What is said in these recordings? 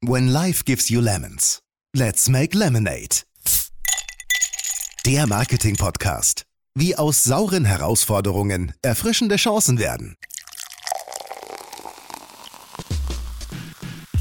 When life gives you lemons, let's make lemonade. Der Marketing-Podcast. Wie aus sauren Herausforderungen erfrischende Chancen werden.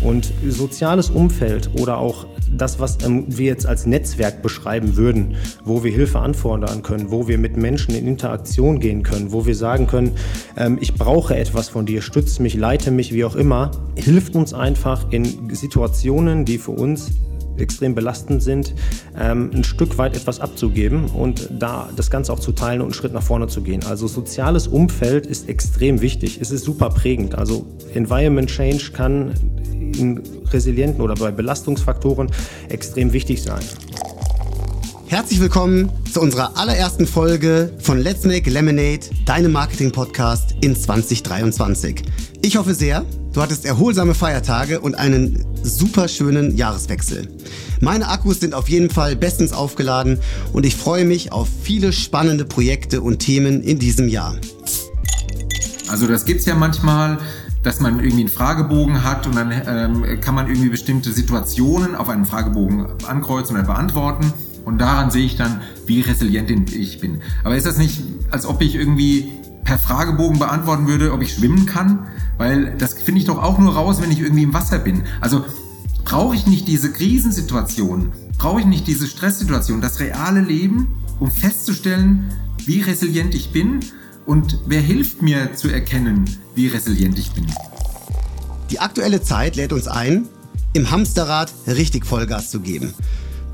Und soziales Umfeld oder auch das, was ähm, wir jetzt als Netzwerk beschreiben würden, wo wir Hilfe anfordern können, wo wir mit Menschen in Interaktion gehen können, wo wir sagen können, ähm, ich brauche etwas von dir, stütze mich, leite mich, wie auch immer, hilft uns einfach in Situationen, die für uns extrem belastend sind, ähm, ein Stück weit etwas abzugeben und da das Ganze auch zu teilen und einen Schritt nach vorne zu gehen. Also soziales Umfeld ist extrem wichtig. Es ist super prägend. Also Environment Change kann in resilienten oder bei Belastungsfaktoren extrem wichtig sein. Herzlich willkommen zu unserer allerersten Folge von Let's Make Lemonade, deinem Marketing-Podcast in 2023. Ich hoffe sehr, du hattest erholsame Feiertage und einen super schönen Jahreswechsel. Meine Akkus sind auf jeden Fall bestens aufgeladen und ich freue mich auf viele spannende Projekte und Themen in diesem Jahr. Also das gibt's ja manchmal, dass man irgendwie einen Fragebogen hat und dann ähm, kann man irgendwie bestimmte Situationen auf einem Fragebogen ankreuzen oder beantworten. Und daran sehe ich dann, wie resilient ich bin. Aber ist das nicht, als ob ich irgendwie per Fragebogen beantworten würde, ob ich schwimmen kann? Weil das finde ich doch auch nur raus, wenn ich irgendwie im Wasser bin. Also brauche ich nicht diese Krisensituation, brauche ich nicht diese Stresssituation, das reale Leben, um festzustellen, wie resilient ich bin und wer hilft mir zu erkennen, wie resilient ich bin. Die aktuelle Zeit lädt uns ein, im Hamsterrad richtig Vollgas zu geben.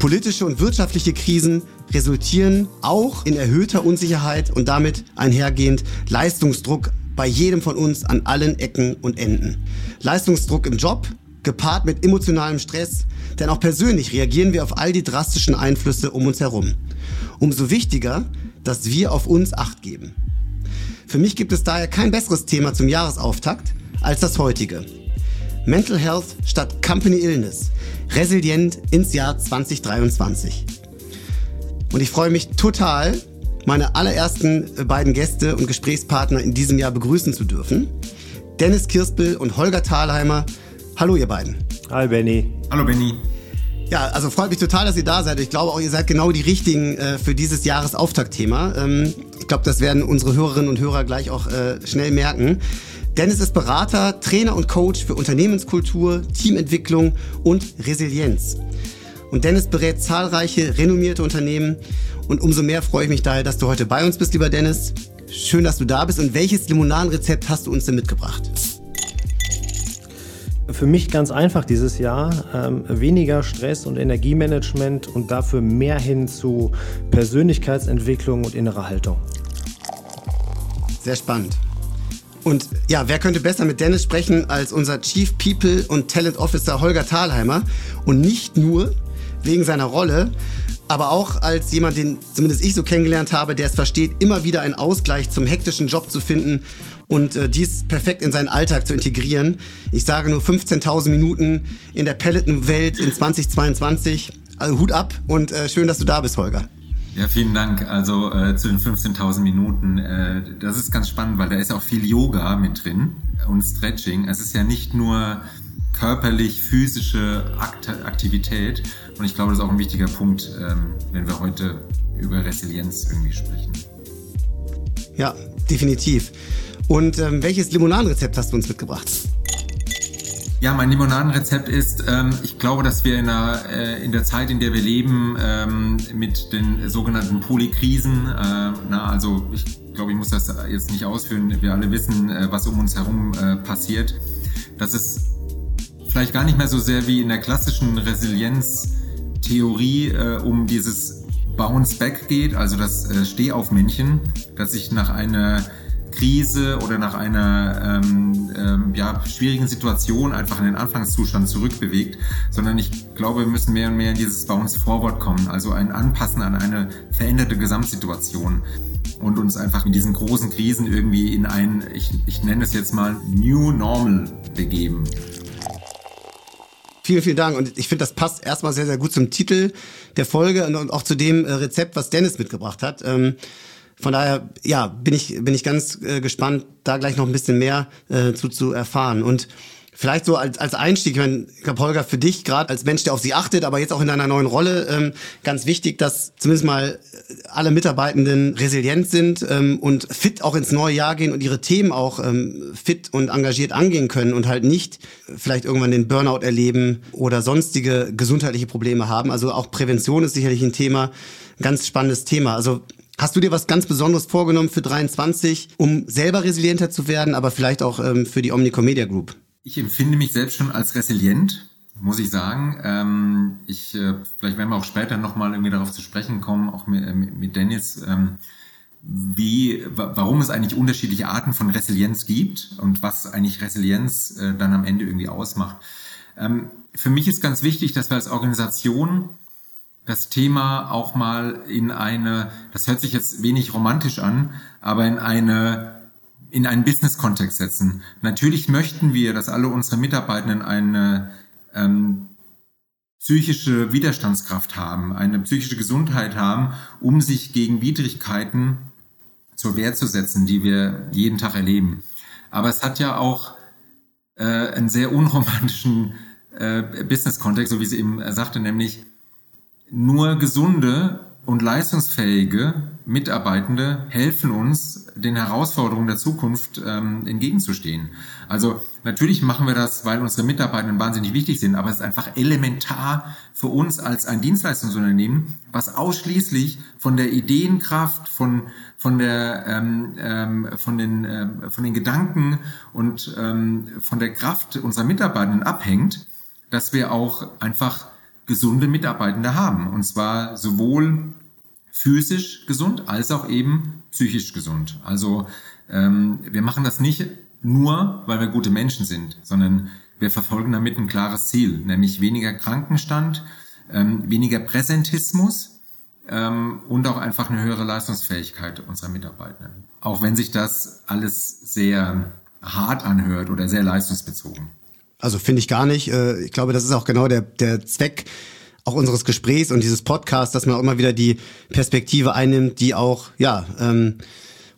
Politische und wirtschaftliche Krisen resultieren auch in erhöhter Unsicherheit und damit einhergehend Leistungsdruck bei jedem von uns an allen Ecken und Enden. Leistungsdruck im Job, gepaart mit emotionalem Stress, denn auch persönlich reagieren wir auf all die drastischen Einflüsse um uns herum. Umso wichtiger, dass wir auf uns acht geben. Für mich gibt es daher kein besseres Thema zum Jahresauftakt als das heutige. Mental Health statt Company Illness. Resilient ins Jahr 2023. Und ich freue mich total, meine allerersten beiden Gäste und Gesprächspartner in diesem Jahr begrüßen zu dürfen. Dennis Kirspel und Holger Thalheimer. Hallo ihr beiden. Hi Benny. Hallo Benny. Ja, also freut mich total, dass ihr da seid. Ich glaube auch, ihr seid genau die richtigen äh, für dieses Jahresauftaktthema. Ähm, ich glaube, das werden unsere Hörerinnen und Hörer gleich auch äh, schnell merken. Dennis ist Berater, Trainer und Coach für Unternehmenskultur, Teamentwicklung und Resilienz. Und Dennis berät zahlreiche renommierte Unternehmen. Und umso mehr freue ich mich daher, dass du heute bei uns bist, lieber Dennis. Schön, dass du da bist. Und welches Limonadenrezept hast du uns denn mitgebracht? Für mich ganz einfach dieses Jahr. Ähm, weniger Stress und Energiemanagement und dafür mehr hin zu Persönlichkeitsentwicklung und innerer Haltung. Sehr spannend. Und ja, wer könnte besser mit Dennis sprechen als unser Chief People und Talent Officer Holger Thalheimer? Und nicht nur wegen seiner Rolle, aber auch als jemand, den zumindest ich so kennengelernt habe, der es versteht, immer wieder einen Ausgleich zum hektischen Job zu finden und äh, dies perfekt in seinen Alltag zu integrieren. Ich sage nur 15.000 Minuten in der Pelletenwelt in 2022. Also Hut ab und äh, schön, dass du da bist, Holger. Ja, vielen Dank. Also äh, zu den 15.000 Minuten. Äh, das ist ganz spannend, weil da ist auch viel Yoga mit drin und Stretching. Es ist ja nicht nur körperlich physische Akt Aktivität. Und ich glaube, das ist auch ein wichtiger Punkt, ähm, wenn wir heute über Resilienz irgendwie sprechen. Ja, definitiv. Und ähm, welches Limonadenrezept hast du uns mitgebracht? Ja, mein Limonadenrezept ist, ähm, ich glaube, dass wir in der, äh, in der Zeit, in der wir leben, ähm, mit den sogenannten Polykrisen, äh, na, also ich glaube, ich muss das jetzt nicht ausführen, wir alle wissen, äh, was um uns herum äh, passiert, dass es vielleicht gar nicht mehr so sehr wie in der klassischen Resilienztheorie äh, um dieses Bounce Back geht, also das äh, Stehaufmännchen, dass sich nach einer Krise oder nach einer ähm, ähm, ja, schwierigen Situation einfach in den Anfangszustand zurückbewegt, sondern ich glaube, wir müssen mehr und mehr in dieses Bounce Forward kommen, also ein Anpassen an eine veränderte Gesamtsituation und uns einfach mit diesen großen Krisen irgendwie in ein, ich, ich nenne es jetzt mal New Normal begeben. Vielen, vielen Dank. Und ich finde, das passt erstmal sehr, sehr gut zum Titel der Folge und auch zu dem äh, Rezept, was Dennis mitgebracht hat. Ähm, von daher, ja, bin ich, bin ich ganz äh, gespannt, da gleich noch ein bisschen mehr äh, zu, zu erfahren. Und Vielleicht so als, als Einstieg, ich glaube, Holger, für dich gerade als Mensch, der auf sie achtet, aber jetzt auch in deiner neuen Rolle, ähm, ganz wichtig, dass zumindest mal alle Mitarbeitenden resilient sind ähm, und fit auch ins neue Jahr gehen und ihre Themen auch ähm, fit und engagiert angehen können und halt nicht vielleicht irgendwann den Burnout erleben oder sonstige gesundheitliche Probleme haben. Also auch Prävention ist sicherlich ein Thema, ganz spannendes Thema. Also Hast du dir was ganz Besonderes vorgenommen für 23, um selber resilienter zu werden, aber vielleicht auch ähm, für die Omnicom Media Group? Ich empfinde mich selbst schon als resilient, muss ich sagen. Ähm, ich, äh, vielleicht werden wir auch später nochmal irgendwie darauf zu sprechen kommen, auch mit, äh, mit Dennis, ähm, wie, warum es eigentlich unterschiedliche Arten von Resilienz gibt und was eigentlich Resilienz äh, dann am Ende irgendwie ausmacht. Ähm, für mich ist ganz wichtig, dass wir als Organisation das Thema auch mal in eine, das hört sich jetzt wenig romantisch an, aber in eine in einen Business-Kontext setzen. Natürlich möchten wir, dass alle unsere Mitarbeitenden eine ähm, psychische Widerstandskraft haben, eine psychische Gesundheit haben, um sich gegen Widrigkeiten zur Wehr zu setzen, die wir jeden Tag erleben. Aber es hat ja auch äh, einen sehr unromantischen äh, Business-Kontext, so wie sie eben sagte, nämlich nur gesunde und leistungsfähige Mitarbeitende helfen uns, den Herausforderungen der Zukunft ähm, entgegenzustehen. Also natürlich machen wir das, weil unsere Mitarbeitenden wahnsinnig wichtig sind, aber es ist einfach elementar für uns als ein Dienstleistungsunternehmen, was ausschließlich von der Ideenkraft, von von der ähm, ähm, von den äh, von den Gedanken und ähm, von der Kraft unserer Mitarbeitenden abhängt, dass wir auch einfach gesunde Mitarbeitende haben. Und zwar sowohl physisch gesund als auch eben psychisch gesund. Also ähm, wir machen das nicht nur, weil wir gute Menschen sind, sondern wir verfolgen damit ein klares Ziel, nämlich weniger Krankenstand, ähm, weniger Präsentismus ähm, und auch einfach eine höhere Leistungsfähigkeit unserer Mitarbeitenden. Auch wenn sich das alles sehr hart anhört oder sehr leistungsbezogen. Also finde ich gar nicht. Äh, ich glaube, das ist auch genau der, der Zweck auch unseres Gesprächs und dieses Podcasts, dass man auch immer wieder die Perspektive einnimmt, die auch, ja, ähm,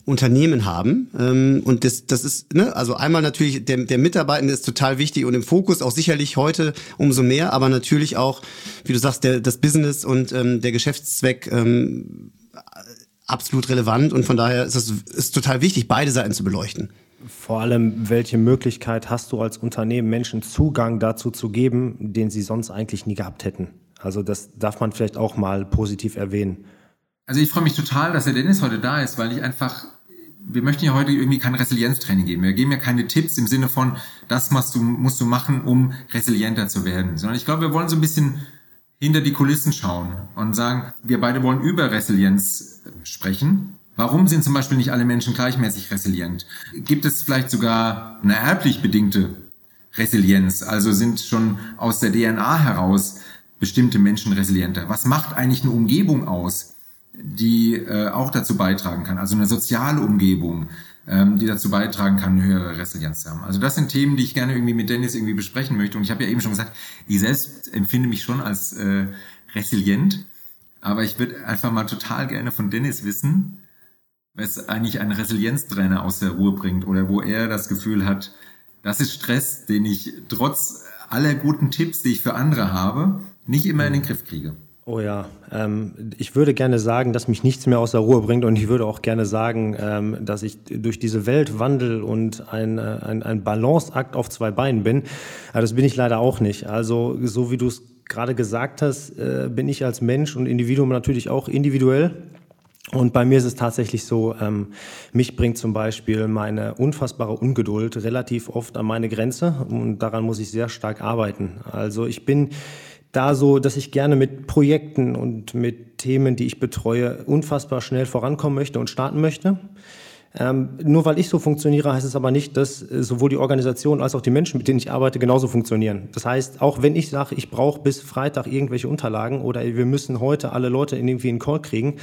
Unternehmen haben. Ähm, und das, das ist, ne, also einmal natürlich, der, der Mitarbeitende ist total wichtig und im Fokus auch sicherlich heute umso mehr, aber natürlich auch, wie du sagst, der, das Business und ähm, der Geschäftszweck ähm, absolut relevant und von daher ist es ist total wichtig, beide Seiten zu beleuchten. Vor allem, welche Möglichkeit hast du als Unternehmen, Menschen Zugang dazu zu geben, den sie sonst eigentlich nie gehabt hätten? Also das darf man vielleicht auch mal positiv erwähnen. Also ich freue mich total, dass der Dennis heute da ist, weil ich einfach, wir möchten ja heute irgendwie kein Resilienztraining geben. Wir geben ja keine Tipps im Sinne von, das musst du, musst du machen, um resilienter zu werden. Sondern ich glaube, wir wollen so ein bisschen hinter die Kulissen schauen und sagen, wir beide wollen über Resilienz sprechen Warum sind zum Beispiel nicht alle Menschen gleichmäßig resilient? Gibt es vielleicht sogar eine erblich bedingte Resilienz? Also sind schon aus der DNA heraus bestimmte Menschen resilienter? Was macht eigentlich eine Umgebung aus, die äh, auch dazu beitragen kann? Also eine soziale Umgebung, ähm, die dazu beitragen kann, eine höhere Resilienz zu haben. Also das sind Themen, die ich gerne irgendwie mit Dennis irgendwie besprechen möchte. Und ich habe ja eben schon gesagt, ich selbst empfinde mich schon als äh, resilient. Aber ich würde einfach mal total gerne von Dennis wissen, was eigentlich ein Resilienztrainer aus der Ruhe bringt oder wo er das Gefühl hat, das ist Stress, den ich trotz aller guten Tipps, die ich für andere habe, nicht immer in den Griff kriege. Oh ja, ähm, ich würde gerne sagen, dass mich nichts mehr aus der Ruhe bringt und ich würde auch gerne sagen, ähm, dass ich durch diese Welt wandel und ein, äh, ein, ein Balanceakt auf zwei Beinen bin. Aber das bin ich leider auch nicht. Also so wie du es gerade gesagt hast, äh, bin ich als Mensch und Individuum natürlich auch individuell. Und bei mir ist es tatsächlich so, ähm, mich bringt zum Beispiel meine unfassbare Ungeduld relativ oft an meine Grenze und daran muss ich sehr stark arbeiten. Also ich bin da so, dass ich gerne mit Projekten und mit Themen, die ich betreue, unfassbar schnell vorankommen möchte und starten möchte. Ähm, nur weil ich so funktioniere, heißt es aber nicht, dass sowohl die Organisation als auch die Menschen, mit denen ich arbeite, genauso funktionieren. Das heißt, auch wenn ich sage, ich brauche bis Freitag irgendwelche Unterlagen oder wir müssen heute alle Leute irgendwie in Call kriegen,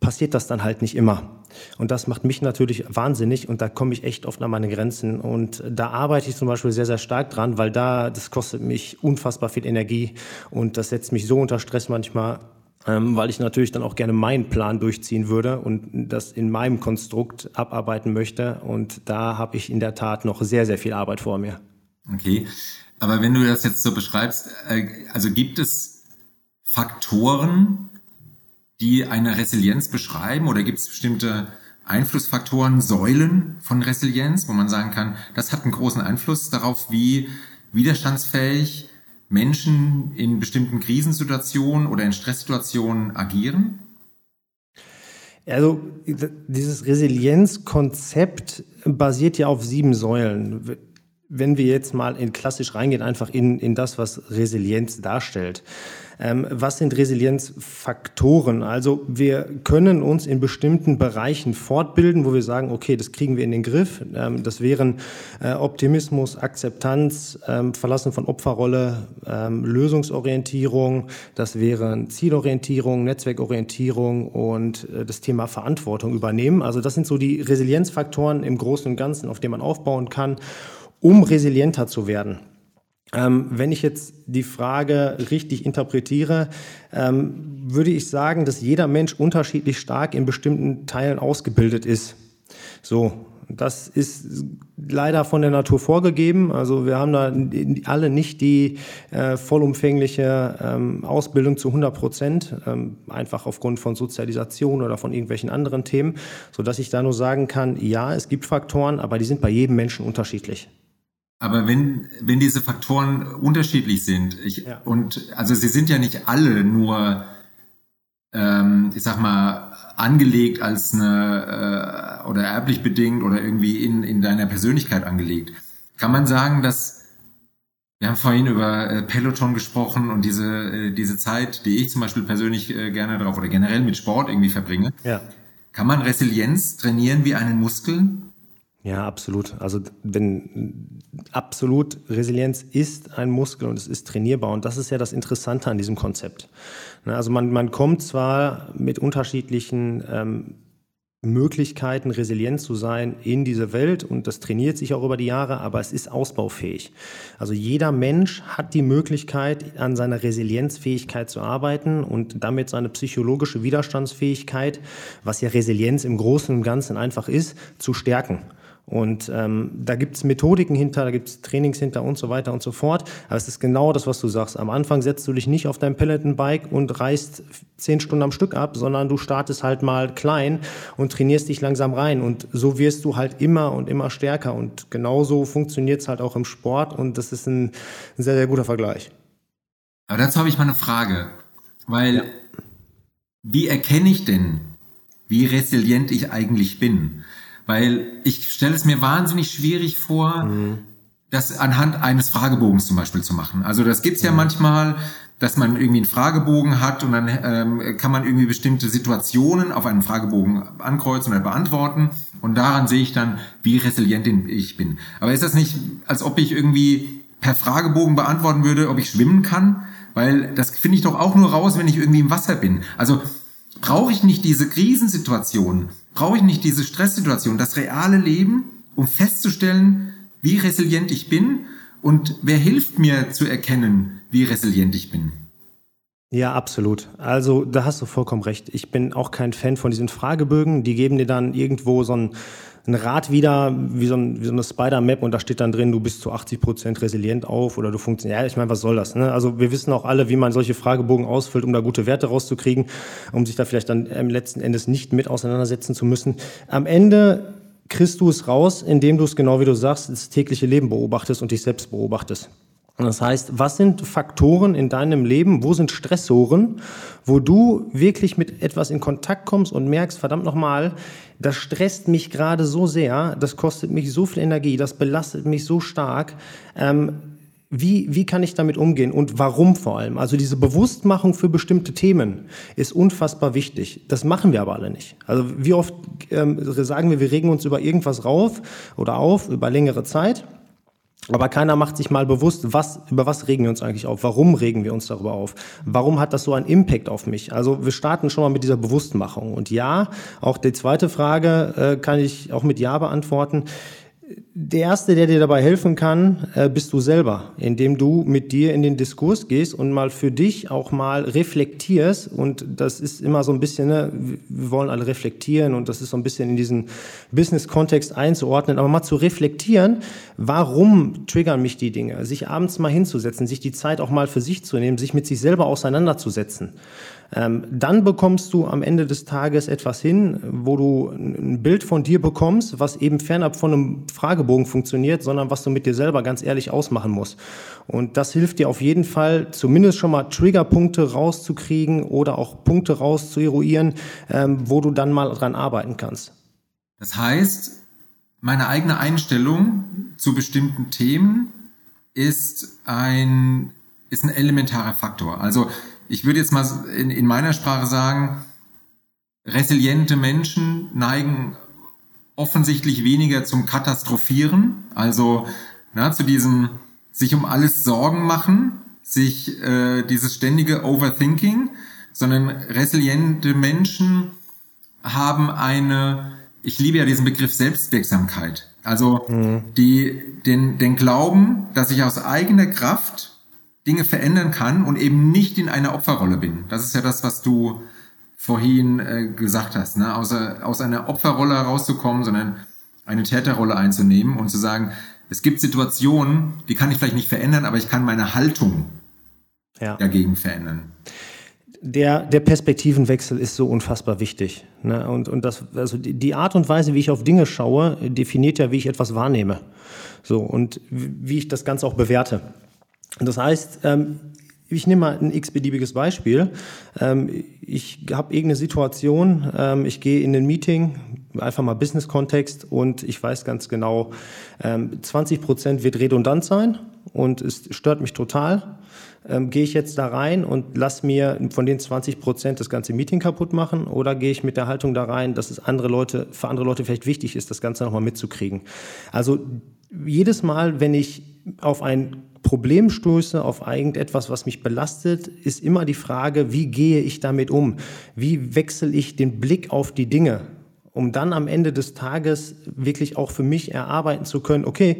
passiert das dann halt nicht immer. Und das macht mich natürlich wahnsinnig und da komme ich echt oft an meine Grenzen. Und da arbeite ich zum Beispiel sehr, sehr stark dran, weil da, das kostet mich unfassbar viel Energie und das setzt mich so unter Stress manchmal, ähm, weil ich natürlich dann auch gerne meinen Plan durchziehen würde und das in meinem Konstrukt abarbeiten möchte. Und da habe ich in der Tat noch sehr, sehr viel Arbeit vor mir. Okay, aber wenn du das jetzt so beschreibst, äh, also gibt es Faktoren, die eine Resilienz beschreiben oder gibt es bestimmte Einflussfaktoren, Säulen von Resilienz, wo man sagen kann, das hat einen großen Einfluss darauf, wie widerstandsfähig Menschen in bestimmten Krisensituationen oder in Stresssituationen agieren? Also dieses Resilienzkonzept basiert ja auf sieben Säulen. Wenn wir jetzt mal in klassisch reingehen, einfach in, in das, was Resilienz darstellt. Ähm, was sind Resilienzfaktoren? Also wir können uns in bestimmten Bereichen fortbilden, wo wir sagen, okay, das kriegen wir in den Griff. Ähm, das wären äh, Optimismus, Akzeptanz, ähm, Verlassen von Opferrolle, ähm, Lösungsorientierung, das wären Zielorientierung, Netzwerkorientierung und äh, das Thema Verantwortung übernehmen. Also das sind so die Resilienzfaktoren im Großen und Ganzen, auf denen man aufbauen kann, um resilienter zu werden. Ähm, wenn ich jetzt die Frage richtig interpretiere, ähm, würde ich sagen, dass jeder Mensch unterschiedlich stark in bestimmten Teilen ausgebildet ist. So, das ist leider von der Natur vorgegeben. Also wir haben da alle nicht die äh, vollumfängliche ähm, Ausbildung zu 100 Prozent, ähm, einfach aufgrund von Sozialisation oder von irgendwelchen anderen Themen, so dass ich da nur sagen kann, ja, es gibt Faktoren, aber die sind bei jedem Menschen unterschiedlich. Aber wenn, wenn diese Faktoren unterschiedlich sind, ich, ja. und also sie sind ja nicht alle nur, ähm, ich sag mal, angelegt als eine äh, oder erblich bedingt oder irgendwie in, in deiner Persönlichkeit angelegt. Kann man sagen, dass wir haben vorhin über äh, Peloton gesprochen und diese, äh, diese Zeit, die ich zum Beispiel persönlich äh, gerne drauf oder generell mit Sport irgendwie verbringe. Ja. Kann man Resilienz trainieren wie einen Muskel? Ja, absolut. Also wenn absolut Resilienz ist ein Muskel und es ist trainierbar und das ist ja das Interessante an diesem Konzept. Ne, also man, man kommt zwar mit unterschiedlichen ähm, Möglichkeiten, resilient zu sein in diese Welt und das trainiert sich auch über die Jahre, aber es ist ausbaufähig. Also jeder Mensch hat die Möglichkeit, an seiner Resilienzfähigkeit zu arbeiten und damit seine psychologische Widerstandsfähigkeit, was ja Resilienz im Großen und Ganzen einfach ist, zu stärken. Und ähm, da gibt's Methodiken hinter, da gibt's Trainings hinter und so weiter und so fort. Aber es ist genau das, was du sagst. Am Anfang setzt du dich nicht auf dein Peloton-Bike und reist zehn Stunden am Stück ab, sondern du startest halt mal klein und trainierst dich langsam rein. Und so wirst du halt immer und immer stärker. Und genauso funktioniert's halt auch im Sport. Und das ist ein, ein sehr, sehr guter Vergleich. Aber dazu habe ich mal eine Frage. Weil, ja. wie erkenne ich denn, wie resilient ich eigentlich bin? Weil ich stelle es mir wahnsinnig schwierig vor, mhm. das anhand eines Fragebogens zum Beispiel zu machen. Also das gibt's ja mhm. manchmal, dass man irgendwie einen Fragebogen hat und dann ähm, kann man irgendwie bestimmte Situationen auf einen Fragebogen ankreuzen oder beantworten und daran sehe ich dann, wie resilient ich bin. Aber ist das nicht, als ob ich irgendwie per Fragebogen beantworten würde, ob ich schwimmen kann? Weil das finde ich doch auch nur raus, wenn ich irgendwie im Wasser bin. Also brauche ich nicht diese Krisensituation, brauche ich nicht diese Stresssituation, das reale Leben, um festzustellen, wie resilient ich bin und wer hilft mir zu erkennen, wie resilient ich bin. Ja, absolut. Also da hast du vollkommen recht. Ich bin auch kein Fan von diesen Fragebögen. Die geben dir dann irgendwo so ein ein Rad wieder, wie so, ein, wie so eine Spider-Map und da steht dann drin, du bist zu 80 Prozent resilient auf oder du funktionierst. Ja, ich meine, was soll das? Ne? Also wir wissen auch alle, wie man solche Fragebogen ausfüllt, um da gute Werte rauszukriegen, um sich da vielleicht dann im letzten Endes nicht mit auseinandersetzen zu müssen. Am Ende kriegst du es raus, indem du es genau wie du sagst, das tägliche Leben beobachtest und dich selbst beobachtest. Das heißt, was sind Faktoren in deinem Leben, wo sind Stressoren, wo du wirklich mit etwas in Kontakt kommst und merkst, verdammt nochmal, das stresst mich gerade so sehr, das kostet mich so viel Energie, das belastet mich so stark. Ähm, wie, wie kann ich damit umgehen und warum vor allem? Also diese Bewusstmachung für bestimmte Themen ist unfassbar wichtig. Das machen wir aber alle nicht. Also wie oft ähm, sagen wir, wir regen uns über irgendwas rauf oder auf über längere Zeit aber keiner macht sich mal bewusst, was, über was regen wir uns eigentlich auf? Warum regen wir uns darüber auf? Warum hat das so einen Impact auf mich? Also wir starten schon mal mit dieser Bewusstmachung. Und ja, auch die zweite Frage äh, kann ich auch mit Ja beantworten. Der Erste, der dir dabei helfen kann, äh, bist du selber, indem du mit dir in den Diskurs gehst und mal für dich auch mal reflektierst. Und das ist immer so ein bisschen, ne, wir wollen alle reflektieren und das ist so ein bisschen in diesen Business-Kontext einzuordnen, aber mal zu reflektieren, warum triggern mich die Dinge? Sich abends mal hinzusetzen, sich die Zeit auch mal für sich zu nehmen, sich mit sich selber auseinanderzusetzen. Ähm, dann bekommst du am Ende des Tages etwas hin, wo du ein Bild von dir bekommst, was eben fernab von einem Fragebogen funktioniert, sondern was du mit dir selber ganz ehrlich ausmachen musst. Und das hilft dir auf jeden Fall, zumindest schon mal Triggerpunkte rauszukriegen oder auch Punkte rauszueruieren, ähm, wo du dann mal dran arbeiten kannst. Das heißt, meine eigene Einstellung zu bestimmten Themen ist ein, ist ein elementarer Faktor. Also ich würde jetzt mal in, in meiner Sprache sagen, resiliente Menschen neigen offensichtlich weniger zum Katastrophieren, also na, zu diesem sich um alles Sorgen machen, sich äh, dieses ständige Overthinking, sondern resiliente Menschen haben eine, ich liebe ja diesen Begriff Selbstwirksamkeit, also mhm. die den, den Glauben, dass ich aus eigener Kraft Dinge verändern kann und eben nicht in einer Opferrolle bin. Das ist ja das, was du vorhin äh, gesagt hast, ne? aus, aus einer Opferrolle herauszukommen, sondern eine Täterrolle einzunehmen und zu sagen, es gibt Situationen, die kann ich vielleicht nicht verändern, aber ich kann meine Haltung ja. dagegen verändern. Der, der Perspektivenwechsel ist so unfassbar wichtig. Ne? Und, und das, also die Art und Weise, wie ich auf Dinge schaue, definiert ja, wie ich etwas wahrnehme. So, und wie ich das Ganze auch bewerte. Das heißt, ähm, ich nehme mal ein x-beliebiges Beispiel. Ähm, ich habe irgendeine Situation, ähm, ich gehe in ein Meeting, einfach mal Business-Kontext und ich weiß ganz genau, 20 Prozent wird redundant sein und es stört mich total. gehe ich jetzt da rein und lass mir von den 20 Prozent das ganze Meeting kaputt machen oder gehe ich mit der Haltung da rein, dass es andere Leute, für andere Leute vielleicht wichtig ist, das Ganze nochmal mitzukriegen. Also jedes Mal, wenn ich auf ein Problem stoße, auf irgendetwas, was mich belastet, ist immer die Frage, wie gehe ich damit um? Wie wechsle ich den Blick auf die Dinge? Um dann am Ende des Tages wirklich auch für mich erarbeiten zu können, okay,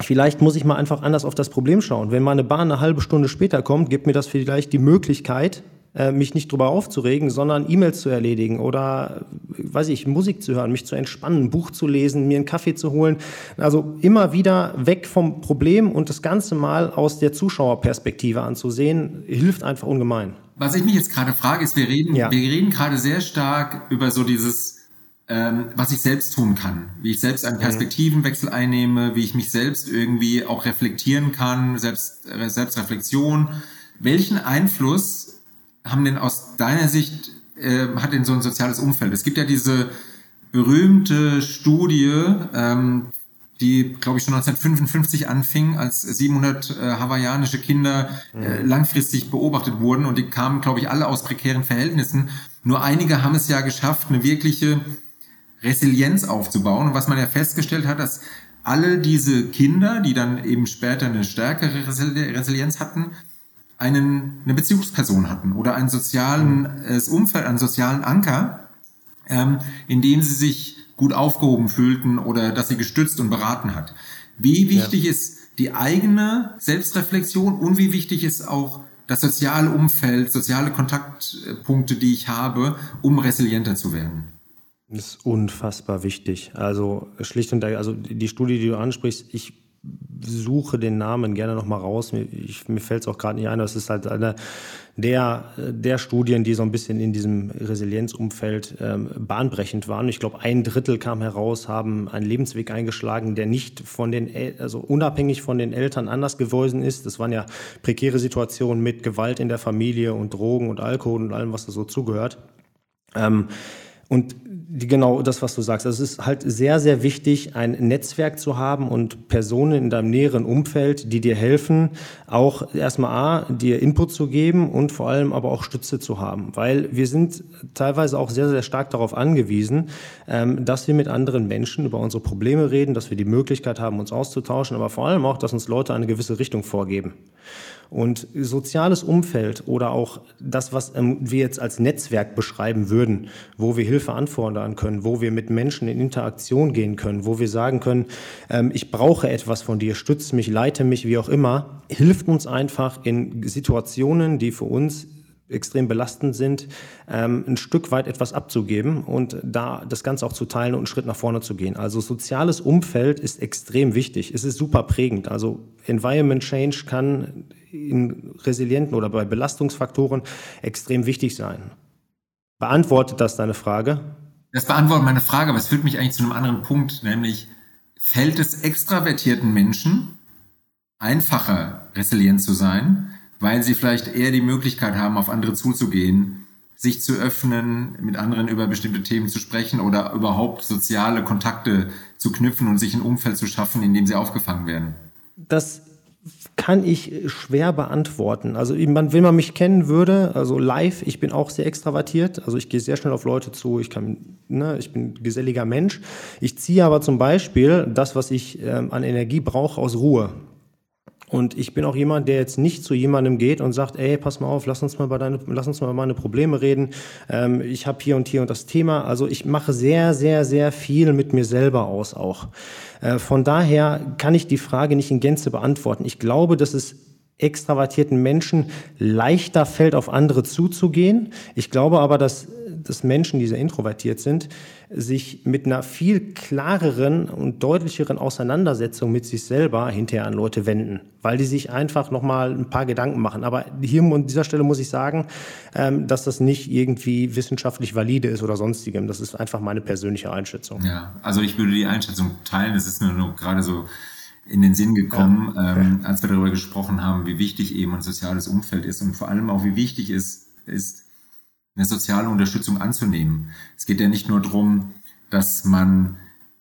Vielleicht muss ich mal einfach anders auf das Problem schauen. Wenn meine Bahn eine halbe Stunde später kommt, gibt mir das vielleicht die Möglichkeit, mich nicht drüber aufzuregen, sondern E-Mails zu erledigen oder, weiß ich, Musik zu hören, mich zu entspannen, ein Buch zu lesen, mir einen Kaffee zu holen. Also immer wieder weg vom Problem und das Ganze mal aus der Zuschauerperspektive anzusehen, hilft einfach ungemein. Was ich mich jetzt gerade frage, ist, wir reden, ja. wir reden gerade sehr stark über so dieses, ähm, was ich selbst tun kann, wie ich selbst einen mhm. Perspektivenwechsel einnehme, wie ich mich selbst irgendwie auch reflektieren kann, selbst, äh, Selbstreflexion. Welchen Einfluss haben denn aus deiner Sicht, äh, hat denn so ein soziales Umfeld? Es gibt ja diese berühmte Studie, ähm, die, glaube ich, schon 1955 anfing, als 700 äh, hawaiianische Kinder äh, mhm. langfristig beobachtet wurden und die kamen, glaube ich, alle aus prekären Verhältnissen. Nur einige haben es ja geschafft, eine wirkliche Resilienz aufzubauen. Und was man ja festgestellt hat, dass alle diese Kinder, die dann eben später eine stärkere Resilienz hatten, einen, eine Bezugsperson hatten oder ein sozialen äh, Umfeld, einen sozialen Anker, ähm, in dem sie sich gut aufgehoben fühlten oder dass sie gestützt und beraten hat. Wie wichtig ja. ist die eigene Selbstreflexion und wie wichtig ist auch das soziale Umfeld, soziale Kontaktpunkte, die ich habe, um resilienter zu werden? Das ist unfassbar wichtig. Also schlicht und also die Studie, die du ansprichst, ich suche den Namen gerne noch mal raus. Mir, mir fällt es auch gerade nicht ein. Das ist halt eine der, der Studien, die so ein bisschen in diesem Resilienzumfeld ähm, bahnbrechend waren. Ich glaube, ein Drittel kam heraus, haben einen Lebensweg eingeschlagen, der nicht von den, also unabhängig von den Eltern anders gewesen ist. Das waren ja prekäre Situationen mit Gewalt in der Familie und Drogen und Alkohol und allem, was da so zugehört. Ähm, und die, genau das, was du sagst. Also es ist halt sehr, sehr wichtig, ein Netzwerk zu haben und Personen in deinem näheren Umfeld, die dir helfen, auch erstmal A, dir Input zu geben und vor allem aber auch Stütze zu haben. Weil wir sind teilweise auch sehr, sehr stark darauf angewiesen, ähm, dass wir mit anderen Menschen über unsere Probleme reden, dass wir die Möglichkeit haben, uns auszutauschen, aber vor allem auch, dass uns Leute eine gewisse Richtung vorgeben. Und soziales Umfeld oder auch das, was ähm, wir jetzt als Netzwerk beschreiben würden, wo wir Hilfe anfordern können, wo wir mit Menschen in Interaktion gehen können, wo wir sagen können, ähm, ich brauche etwas von dir, stütze mich, leite mich, wie auch immer, hilft uns einfach in Situationen, die für uns extrem belastend sind, ähm, ein Stück weit etwas abzugeben und da das Ganze auch zu teilen und einen Schritt nach vorne zu gehen. Also soziales Umfeld ist extrem wichtig. Es ist super prägend. Also Environment Change kann in resilienten oder bei Belastungsfaktoren extrem wichtig sein. Beantwortet das deine Frage? Das beantwortet meine Frage, aber es führt mich eigentlich zu einem anderen Punkt, nämlich fällt es extravertierten Menschen einfacher, resilient zu sein, weil sie vielleicht eher die Möglichkeit haben, auf andere zuzugehen, sich zu öffnen, mit anderen über bestimmte Themen zu sprechen oder überhaupt soziale Kontakte zu knüpfen und sich ein Umfeld zu schaffen, in dem sie aufgefangen werden? Das kann ich schwer beantworten. Also wenn man mich kennen würde, also live, ich bin auch sehr extravertiert, also ich gehe sehr schnell auf Leute zu, ich kann, ne, ich bin geselliger Mensch. Ich ziehe aber zum Beispiel das, was ich ähm, an Energie brauche, aus Ruhe. Und ich bin auch jemand, der jetzt nicht zu jemandem geht und sagt, ey, pass mal auf, lass uns mal bei deine, lass uns mal über meine Probleme reden. Ähm, ich habe hier und hier und das Thema. Also ich mache sehr, sehr, sehr viel mit mir selber aus auch. Äh, von daher kann ich die Frage nicht in Gänze beantworten. Ich glaube, dass es extravertierten Menschen leichter fällt, auf andere zuzugehen. Ich glaube aber, dass, dass Menschen, die sehr introvertiert sind, sich mit einer viel klareren und deutlicheren Auseinandersetzung mit sich selber hinterher an Leute wenden, weil die sich einfach nochmal ein paar Gedanken machen. Aber hier an dieser Stelle muss ich sagen, ähm, dass das nicht irgendwie wissenschaftlich valide ist oder sonstigem. Das ist einfach meine persönliche Einschätzung. Ja, also ich würde die Einschätzung teilen. Es ist nur, nur gerade so in den Sinn gekommen, ja, ähm, als wir darüber gesprochen haben, wie wichtig eben ein soziales Umfeld ist und vor allem auch, wie wichtig es ist, eine soziale Unterstützung anzunehmen. Es geht ja nicht nur darum, dass man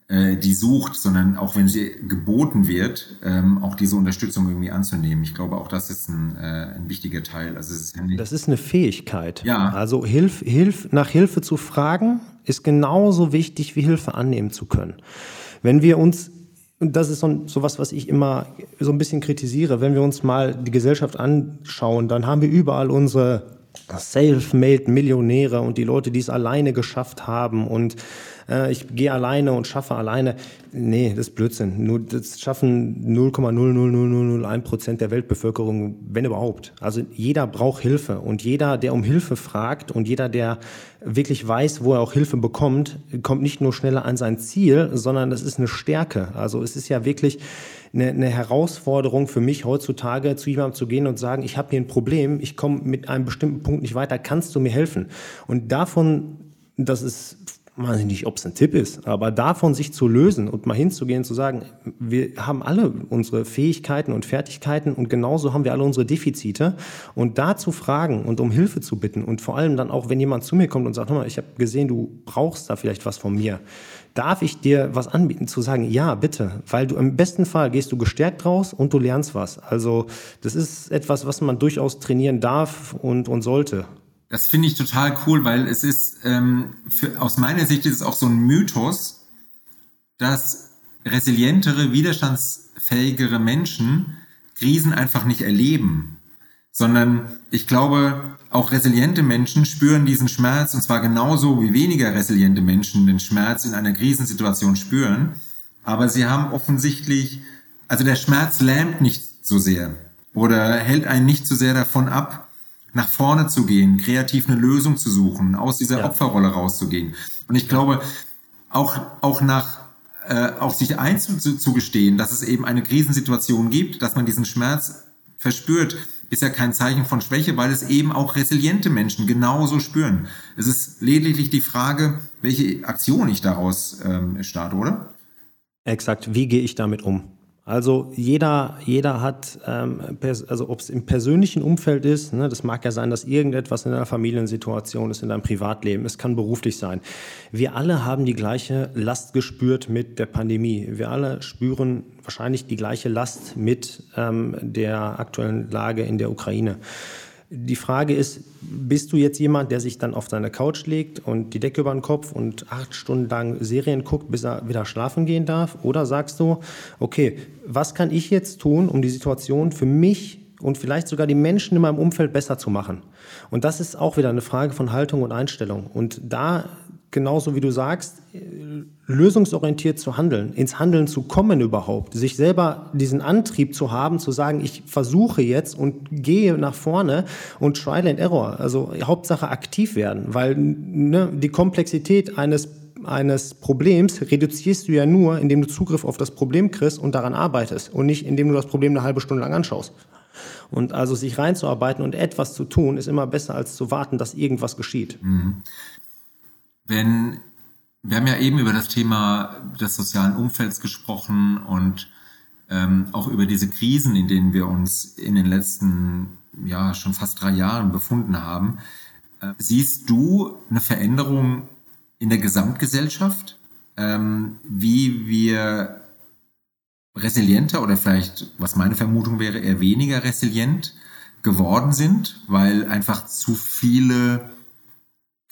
äh, die sucht, sondern auch wenn sie geboten wird, ähm, auch diese Unterstützung irgendwie anzunehmen. Ich glaube, auch das ist ein, äh, ein wichtiger Teil. Also ist das ist eine Fähigkeit. Ja. Also Hilf, Hilf, nach Hilfe zu fragen ist genauso wichtig wie Hilfe annehmen zu können. Wenn wir uns und das ist so, so was, was ich immer so ein bisschen kritisiere. Wenn wir uns mal die Gesellschaft anschauen, dann haben wir überall unsere self-made Millionäre und die Leute, die es alleine geschafft haben und äh, ich gehe alleine und schaffe alleine. Nee, das ist Blödsinn. Nur, das schaffen 0,00001 Prozent der Weltbevölkerung, wenn überhaupt. Also jeder braucht Hilfe und jeder, der um Hilfe fragt und jeder, der wirklich weiß, wo er auch Hilfe bekommt, kommt nicht nur schneller an sein Ziel, sondern das ist eine Stärke. Also es ist ja wirklich eine, eine Herausforderung für mich heutzutage, zu jemandem zu gehen und sagen, ich habe hier ein Problem, ich komme mit einem bestimmten Punkt nicht weiter, kannst du mir helfen? Und davon, das ist weiß ich nicht, ob es ein Tipp ist, aber davon sich zu lösen und mal hinzugehen, zu sagen, wir haben alle unsere Fähigkeiten und Fertigkeiten und genauso haben wir alle unsere Defizite und da zu fragen und um Hilfe zu bitten und vor allem dann auch, wenn jemand zu mir kommt und sagt, hör mal, ich habe gesehen, du brauchst da vielleicht was von mir, darf ich dir was anbieten, zu sagen, ja, bitte, weil du im besten Fall gehst du gestärkt raus und du lernst was. Also das ist etwas, was man durchaus trainieren darf und, und sollte. Das finde ich total cool, weil es ist, ähm, für, aus meiner Sicht ist es auch so ein Mythos, dass resilientere, widerstandsfähigere Menschen Krisen einfach nicht erleben, sondern ich glaube, auch resiliente Menschen spüren diesen Schmerz und zwar genauso wie weniger resiliente Menschen den Schmerz in einer Krisensituation spüren, aber sie haben offensichtlich, also der Schmerz lähmt nicht so sehr oder hält einen nicht so sehr davon ab, nach vorne zu gehen, kreativ eine Lösung zu suchen, aus dieser ja. Opferrolle rauszugehen. Und ich glaube, auch, auch nach, äh, auch sich einzugestehen, dass es eben eine Krisensituation gibt, dass man diesen Schmerz verspürt, ist ja kein Zeichen von Schwäche, weil es eben auch resiliente Menschen genauso spüren. Es ist lediglich die Frage, welche Aktion ich daraus ähm, starte, oder? Exakt. Wie gehe ich damit um? Also jeder, jeder hat, ähm, also ob es im persönlichen Umfeld ist, ne, das mag ja sein, dass irgendetwas in einer Familiensituation ist, in deinem Privatleben, es kann beruflich sein. Wir alle haben die gleiche Last gespürt mit der Pandemie. Wir alle spüren wahrscheinlich die gleiche Last mit ähm, der aktuellen Lage in der Ukraine. Die Frage ist, bist du jetzt jemand, der sich dann auf seine Couch legt und die Decke über den Kopf und acht Stunden lang Serien guckt, bis er wieder schlafen gehen darf? Oder sagst du, okay, was kann ich jetzt tun, um die Situation für mich und vielleicht sogar die Menschen in meinem Umfeld besser zu machen. Und das ist auch wieder eine Frage von Haltung und Einstellung. Und da, genauso wie du sagst, lösungsorientiert zu handeln, ins Handeln zu kommen überhaupt, sich selber diesen Antrieb zu haben, zu sagen, ich versuche jetzt und gehe nach vorne und Trial and Error, also Hauptsache aktiv werden, weil ne, die Komplexität eines eines Problems reduzierst du ja nur, indem du Zugriff auf das Problem kriegst und daran arbeitest und nicht, indem du das Problem eine halbe Stunde lang anschaust. Und also sich reinzuarbeiten und etwas zu tun, ist immer besser, als zu warten, dass irgendwas geschieht. Mhm. Wenn wir haben ja eben über das Thema des sozialen Umfelds gesprochen und ähm, auch über diese Krisen, in denen wir uns in den letzten, ja, schon fast drei Jahren befunden haben. Äh, siehst du eine Veränderung in der Gesamtgesellschaft, ähm, wie wir resilienter oder vielleicht, was meine Vermutung wäre, eher weniger resilient geworden sind, weil einfach zu viele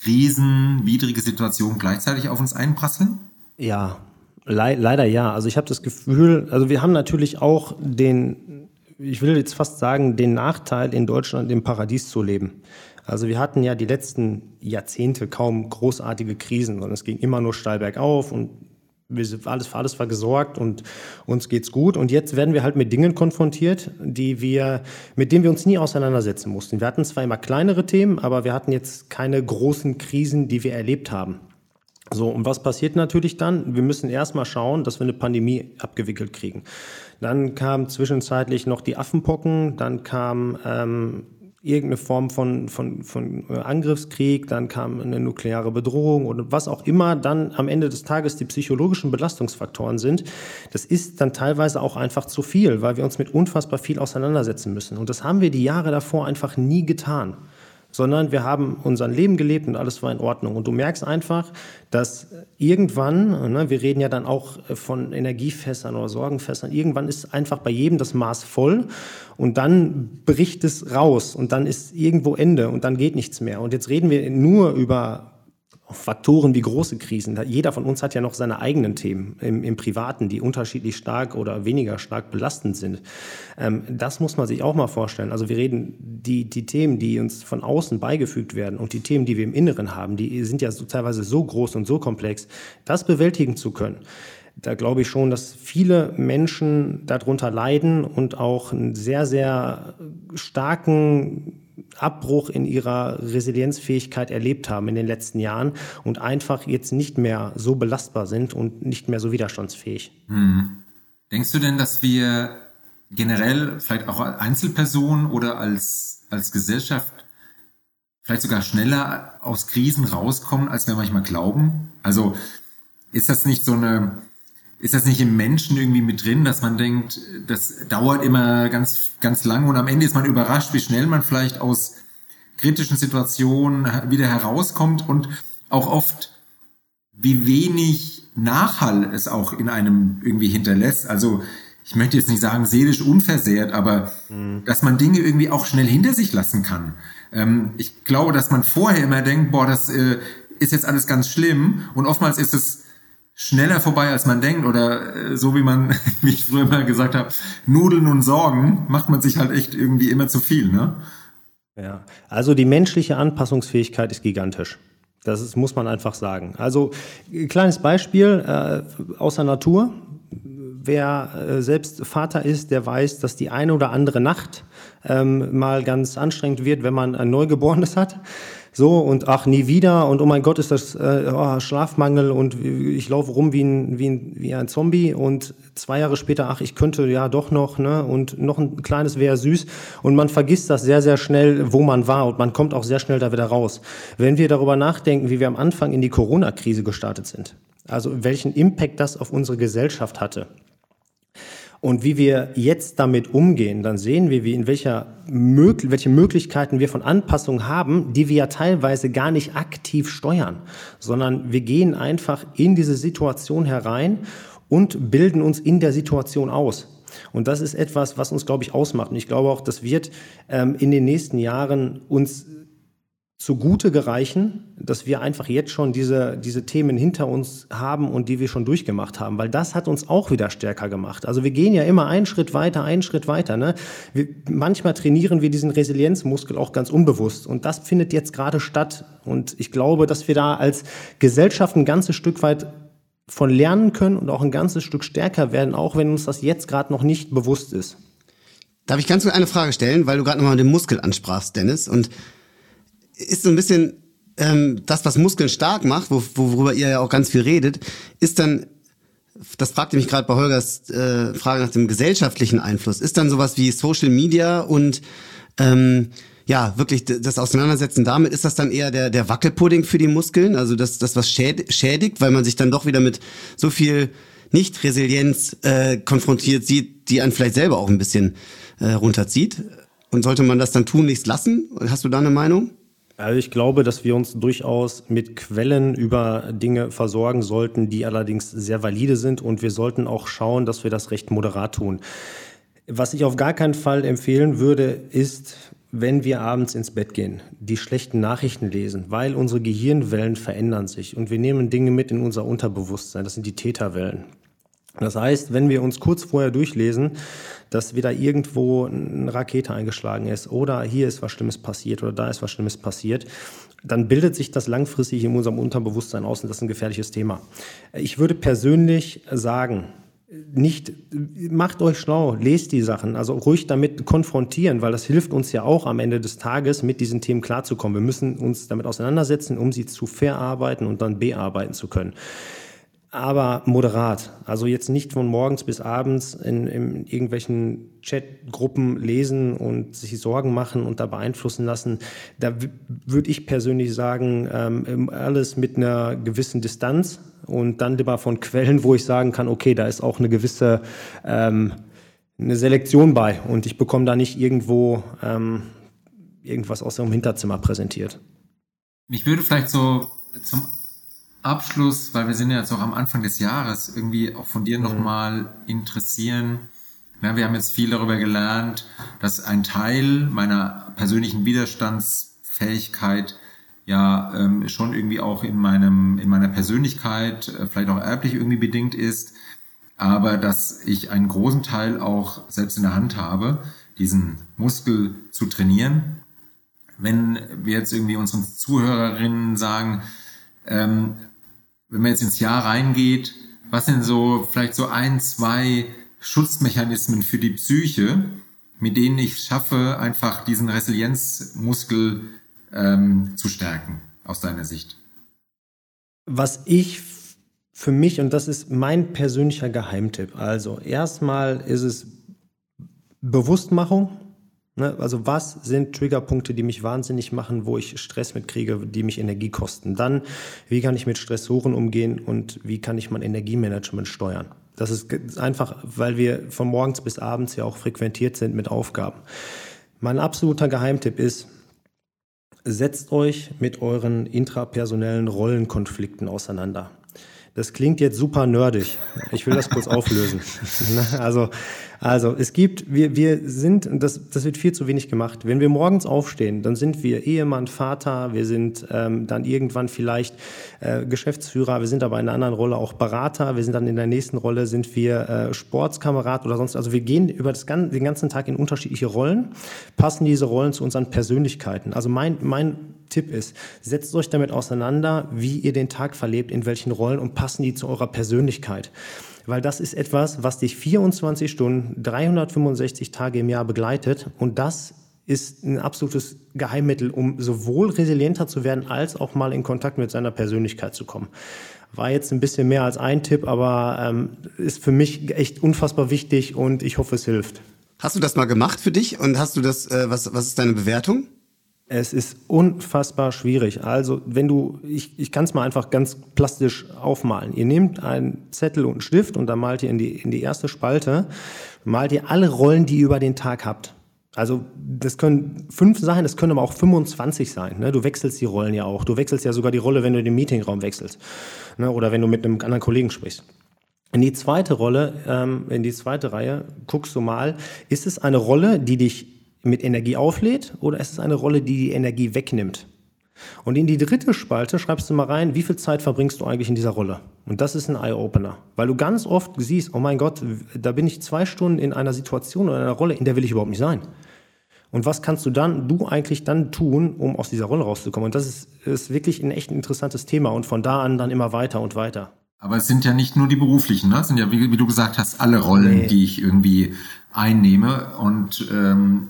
Krisen, widrige Situationen gleichzeitig auf uns einprasseln? Ja, le leider ja. Also ich habe das Gefühl, also wir haben natürlich auch den, ich will jetzt fast sagen, den Nachteil, in Deutschland im Paradies zu leben. Also wir hatten ja die letzten Jahrzehnte kaum großartige Krisen, sondern es ging immer nur steil bergauf und alles für alles war gesorgt und uns geht's gut. Und jetzt werden wir halt mit Dingen konfrontiert, die wir, mit denen wir uns nie auseinandersetzen mussten. Wir hatten zwar immer kleinere Themen, aber wir hatten jetzt keine großen Krisen, die wir erlebt haben. So, und was passiert natürlich dann? Wir müssen erstmal schauen, dass wir eine Pandemie abgewickelt kriegen. Dann kam zwischenzeitlich noch die Affenpocken, dann kam ähm, irgendeine Form von, von, von äh, Angriffskrieg, dann kam eine nukleare Bedrohung oder was auch immer dann am Ende des Tages die psychologischen Belastungsfaktoren sind, das ist dann teilweise auch einfach zu viel, weil wir uns mit unfassbar viel auseinandersetzen müssen. Und das haben wir die Jahre davor einfach nie getan sondern wir haben unser Leben gelebt und alles war in Ordnung. Und du merkst einfach, dass irgendwann, ne, wir reden ja dann auch von Energiefässern oder Sorgenfässern, irgendwann ist einfach bei jedem das Maß voll und dann bricht es raus und dann ist irgendwo Ende und dann geht nichts mehr. Und jetzt reden wir nur über Faktoren wie große Krisen. Jeder von uns hat ja noch seine eigenen Themen im, im Privaten, die unterschiedlich stark oder weniger stark belastend sind. Ähm, das muss man sich auch mal vorstellen. Also wir reden, die, die Themen, die uns von außen beigefügt werden und die Themen, die wir im Inneren haben, die sind ja so, teilweise so groß und so komplex, das bewältigen zu können. Da glaube ich schon, dass viele Menschen darunter leiden und auch einen sehr, sehr starken Abbruch in ihrer Resilienzfähigkeit erlebt haben in den letzten Jahren und einfach jetzt nicht mehr so belastbar sind und nicht mehr so widerstandsfähig. Hm. Denkst du denn, dass wir generell, vielleicht auch als Einzelpersonen oder als, als Gesellschaft, vielleicht sogar schneller aus Krisen rauskommen, als wir manchmal glauben? Also ist das nicht so eine ist das nicht im Menschen irgendwie mit drin, dass man denkt, das dauert immer ganz, ganz lang und am Ende ist man überrascht, wie schnell man vielleicht aus kritischen Situationen wieder herauskommt und auch oft, wie wenig Nachhall es auch in einem irgendwie hinterlässt. Also ich möchte jetzt nicht sagen seelisch unversehrt, aber mhm. dass man Dinge irgendwie auch schnell hinter sich lassen kann. Ähm, ich glaube, dass man vorher immer denkt, boah, das äh, ist jetzt alles ganz schlimm und oftmals ist es schneller vorbei, als man denkt. Oder äh, so wie man, wie ich früher mal gesagt habe, Nudeln und Sorgen macht man sich halt echt irgendwie immer zu viel, ne? Ja, also die menschliche Anpassungsfähigkeit ist gigantisch. Das ist, muss man einfach sagen. Also kleines Beispiel äh, aus der Natur. Wer äh, selbst Vater ist, der weiß, dass die eine oder andere Nacht ähm, mal ganz anstrengend wird, wenn man ein Neugeborenes hat so und ach, nie wieder und oh mein Gott, ist das äh, oh, Schlafmangel und ich laufe rum wie ein, wie, ein, wie ein Zombie und zwei Jahre später, ach, ich könnte ja doch noch, ne, und noch ein kleines wäre süß und man vergisst das sehr, sehr schnell, wo man war und man kommt auch sehr schnell da wieder raus. Wenn wir darüber nachdenken, wie wir am Anfang in die Corona-Krise gestartet sind, also welchen Impact das auf unsere Gesellschaft hatte, und wie wir jetzt damit umgehen, dann sehen wir, wie in welcher mög welche Möglichkeiten wir von Anpassung haben, die wir ja teilweise gar nicht aktiv steuern, sondern wir gehen einfach in diese Situation herein und bilden uns in der Situation aus. Und das ist etwas, was uns, glaube ich, ausmacht. Und ich glaube auch, das wird ähm, in den nächsten Jahren uns zugute gereichen, dass wir einfach jetzt schon diese, diese Themen hinter uns haben und die wir schon durchgemacht haben, weil das hat uns auch wieder stärker gemacht. Also wir gehen ja immer einen Schritt weiter, einen Schritt weiter. Ne? Wir, manchmal trainieren wir diesen Resilienzmuskel auch ganz unbewusst und das findet jetzt gerade statt und ich glaube, dass wir da als Gesellschaft ein ganzes Stück weit von lernen können und auch ein ganzes Stück stärker werden, auch wenn uns das jetzt gerade noch nicht bewusst ist. Darf ich ganz kurz eine Frage stellen, weil du gerade nochmal den Muskel ansprachst, Dennis, und ist so ein bisschen ähm, das, was Muskeln stark macht, wo, worüber ihr ja auch ganz viel redet, ist dann, das fragte mich gerade bei Holgers äh, Frage nach dem gesellschaftlichen Einfluss, ist dann sowas wie Social Media und ähm, ja, wirklich das Auseinandersetzen damit, ist das dann eher der, der Wackelpudding für die Muskeln? Also das, das was schädigt, weil man sich dann doch wieder mit so viel Nicht-Resilienz äh, konfrontiert sieht, die einen vielleicht selber auch ein bisschen äh, runterzieht. Und sollte man das dann tunlichst lassen? Hast du da eine Meinung? Also ich glaube, dass wir uns durchaus mit Quellen über Dinge versorgen sollten, die allerdings sehr valide sind und wir sollten auch schauen, dass wir das recht moderat tun. Was ich auf gar keinen Fall empfehlen würde, ist, wenn wir abends ins Bett gehen, die schlechten Nachrichten lesen, weil unsere Gehirnwellen verändern sich und wir nehmen Dinge mit in unser Unterbewusstsein. Das sind die Täterwellen. Das heißt, wenn wir uns kurz vorher durchlesen, dass wieder irgendwo eine Rakete eingeschlagen ist oder hier ist was Schlimmes passiert oder da ist was Schlimmes passiert, dann bildet sich das langfristig in unserem Unterbewusstsein aus und das ist ein gefährliches Thema. Ich würde persönlich sagen, nicht, macht euch schlau, lest die Sachen, also ruhig damit konfrontieren, weil das hilft uns ja auch am Ende des Tages mit diesen Themen klarzukommen. Wir müssen uns damit auseinandersetzen, um sie zu verarbeiten und dann bearbeiten zu können aber moderat. Also jetzt nicht von morgens bis abends in, in irgendwelchen Chatgruppen lesen und sich Sorgen machen und da beeinflussen lassen. Da würde ich persönlich sagen, ähm, alles mit einer gewissen Distanz und dann lieber von Quellen, wo ich sagen kann, okay, da ist auch eine gewisse ähm, eine Selektion bei und ich bekomme da nicht irgendwo ähm, irgendwas aus dem Hinterzimmer präsentiert. Mich würde vielleicht so zum Abschluss, weil wir sind ja jetzt auch am Anfang des Jahres, irgendwie auch von dir mhm. nochmal interessieren. Ja, wir haben jetzt viel darüber gelernt, dass ein Teil meiner persönlichen Widerstandsfähigkeit ja ähm, schon irgendwie auch in meinem in meiner Persönlichkeit äh, vielleicht auch erblich irgendwie bedingt ist, aber dass ich einen großen Teil auch selbst in der Hand habe, diesen Muskel zu trainieren. Wenn wir jetzt irgendwie unseren Zuhörerinnen sagen, ähm, wenn man jetzt ins Jahr reingeht, was sind so vielleicht so ein, zwei Schutzmechanismen für die Psyche, mit denen ich schaffe, einfach diesen Resilienzmuskel ähm, zu stärken, aus deiner Sicht? Was ich für mich, und das ist mein persönlicher Geheimtipp, also erstmal ist es Bewusstmachung, Ne? Also was sind Triggerpunkte, die mich wahnsinnig machen, wo ich Stress mitkriege, die mich Energie kosten? Dann, wie kann ich mit Stressoren umgehen und wie kann ich mein Energiemanagement steuern? Das ist einfach, weil wir von morgens bis abends ja auch frequentiert sind mit Aufgaben. Mein absoluter Geheimtipp ist, setzt euch mit euren intrapersonellen Rollenkonflikten auseinander. Das klingt jetzt super nerdig. Ich will das kurz auflösen. Also, also es gibt, wir, wir sind, das, das wird viel zu wenig gemacht. Wenn wir morgens aufstehen, dann sind wir Ehemann, Vater, wir sind ähm, dann irgendwann vielleicht äh, Geschäftsführer, wir sind aber in einer anderen Rolle auch Berater, wir sind dann in der nächsten Rolle, sind wir äh, Sportskamerad oder sonst. Also wir gehen über das, den ganzen Tag in unterschiedliche Rollen, passen diese Rollen zu unseren Persönlichkeiten. Also mein, mein Tipp ist, setzt euch damit auseinander, wie ihr den Tag verlebt, in welchen Rollen und passen die zu eurer Persönlichkeit. Weil das ist etwas, was dich 24 Stunden, 365 Tage im Jahr begleitet und das ist ein absolutes Geheimmittel, um sowohl resilienter zu werden, als auch mal in Kontakt mit seiner Persönlichkeit zu kommen. War jetzt ein bisschen mehr als ein Tipp, aber ähm, ist für mich echt unfassbar wichtig und ich hoffe, es hilft. Hast du das mal gemacht für dich und hast du das, äh, was, was ist deine Bewertung? Es ist unfassbar schwierig. Also, wenn du, ich, ich kann es mal einfach ganz plastisch aufmalen. Ihr nehmt einen Zettel und einen Stift und dann malt ihr in die, in die erste Spalte, malt ihr alle Rollen, die ihr über den Tag habt. Also das können fünf sein, das können aber auch 25 sein. Ne? Du wechselst die Rollen ja auch. Du wechselst ja sogar die Rolle, wenn du den Meetingraum wechselst ne? oder wenn du mit einem anderen Kollegen sprichst. In die zweite Rolle, ähm, in die zweite Reihe guckst du mal, ist es eine Rolle, die dich mit Energie auflädt oder ist es eine Rolle, die die Energie wegnimmt? Und in die dritte Spalte schreibst du mal rein, wie viel Zeit verbringst du eigentlich in dieser Rolle? Und das ist ein Eye-Opener, weil du ganz oft siehst, oh mein Gott, da bin ich zwei Stunden in einer Situation oder in einer Rolle, in der will ich überhaupt nicht sein. Und was kannst du dann, du eigentlich dann tun, um aus dieser Rolle rauszukommen? Und das ist, ist wirklich ein echt interessantes Thema und von da an dann immer weiter und weiter. Aber es sind ja nicht nur die beruflichen, ne? Es sind ja, wie, wie du gesagt hast, alle Rollen, nee. die ich irgendwie einnehme. Und ähm,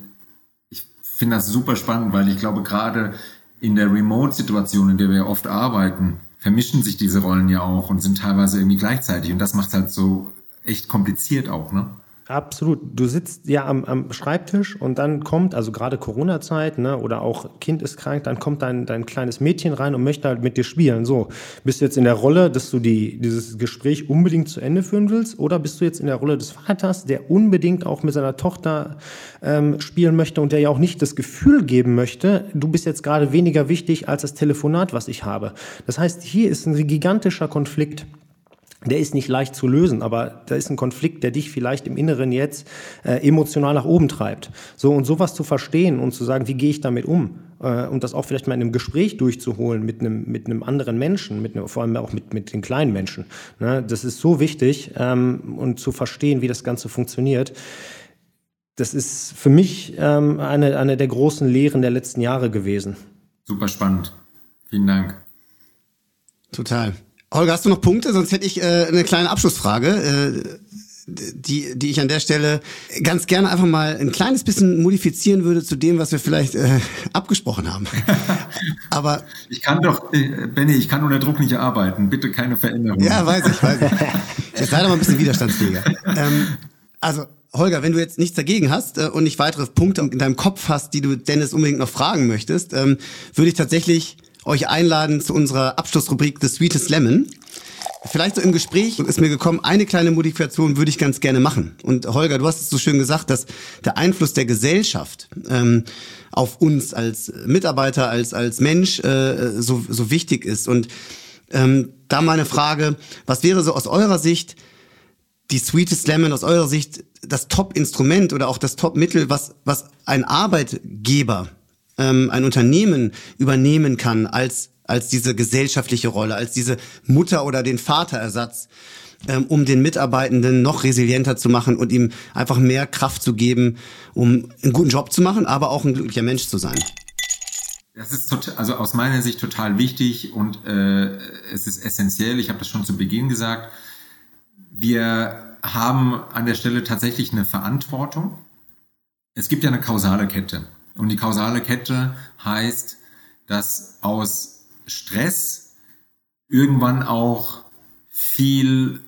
finde das super spannend, weil ich glaube, gerade in der Remote-Situation, in der wir oft arbeiten, vermischen sich diese Rollen ja auch und sind teilweise irgendwie gleichzeitig. Und das macht halt so echt kompliziert auch, ne? Absolut. Du sitzt ja am, am Schreibtisch und dann kommt, also gerade Corona-Zeit, ne, oder auch Kind ist krank, dann kommt dein, dein kleines Mädchen rein und möchte halt mit dir spielen. So, bist du jetzt in der Rolle, dass du die, dieses Gespräch unbedingt zu Ende führen willst, oder bist du jetzt in der Rolle des Vaters, der unbedingt auch mit seiner Tochter ähm, spielen möchte und der ja auch nicht das Gefühl geben möchte, du bist jetzt gerade weniger wichtig als das Telefonat, was ich habe. Das heißt, hier ist ein gigantischer Konflikt der ist nicht leicht zu lösen, aber da ist ein Konflikt, der dich vielleicht im Inneren jetzt äh, emotional nach oben treibt. So und sowas zu verstehen und zu sagen, wie gehe ich damit um äh, und das auch vielleicht mal in einem Gespräch durchzuholen mit einem mit einem anderen Menschen, mit einem, vor allem auch mit mit den kleinen Menschen. Ne? Das ist so wichtig ähm, und zu verstehen, wie das Ganze funktioniert. Das ist für mich ähm, eine eine der großen Lehren der letzten Jahre gewesen. Super spannend. Vielen Dank. Total. Holger, hast du noch Punkte? Sonst hätte ich äh, eine kleine Abschlussfrage, äh, die, die ich an der Stelle ganz gerne einfach mal ein kleines bisschen modifizieren würde zu dem, was wir vielleicht äh, abgesprochen haben. Aber ich kann doch, äh, Benny, ich kann unter Druck nicht arbeiten. Bitte keine Veränderung. Ja, weiß ich, weiß ich. Jetzt sei doch mal ein bisschen widerstandsfähiger. Ähm, also Holger, wenn du jetzt nichts dagegen hast äh, und nicht weitere Punkte in deinem Kopf hast, die du Dennis unbedingt noch fragen möchtest, ähm, würde ich tatsächlich euch einladen zu unserer Abschlussrubrik The Sweetest Lemon. Vielleicht so im Gespräch ist mir gekommen, eine kleine Modifikation würde ich ganz gerne machen. Und Holger, du hast es so schön gesagt, dass der Einfluss der Gesellschaft ähm, auf uns als Mitarbeiter, als, als Mensch äh, so, so wichtig ist. Und ähm, da meine Frage, was wäre so aus eurer Sicht die Sweetest Lemon, aus eurer Sicht das Top-Instrument oder auch das Top-Mittel, was, was ein Arbeitgeber ähm, ein Unternehmen übernehmen kann als, als diese gesellschaftliche Rolle, als diese Mutter- oder den Vaterersatz, ähm, um den Mitarbeitenden noch resilienter zu machen und ihm einfach mehr Kraft zu geben, um einen guten Job zu machen, aber auch ein glücklicher Mensch zu sein. Das ist total, also aus meiner Sicht total wichtig und äh, es ist essentiell. Ich habe das schon zu Beginn gesagt. Wir haben an der Stelle tatsächlich eine Verantwortung. Es gibt ja eine kausale Kette. Und die kausale Kette heißt, dass aus Stress irgendwann auch viel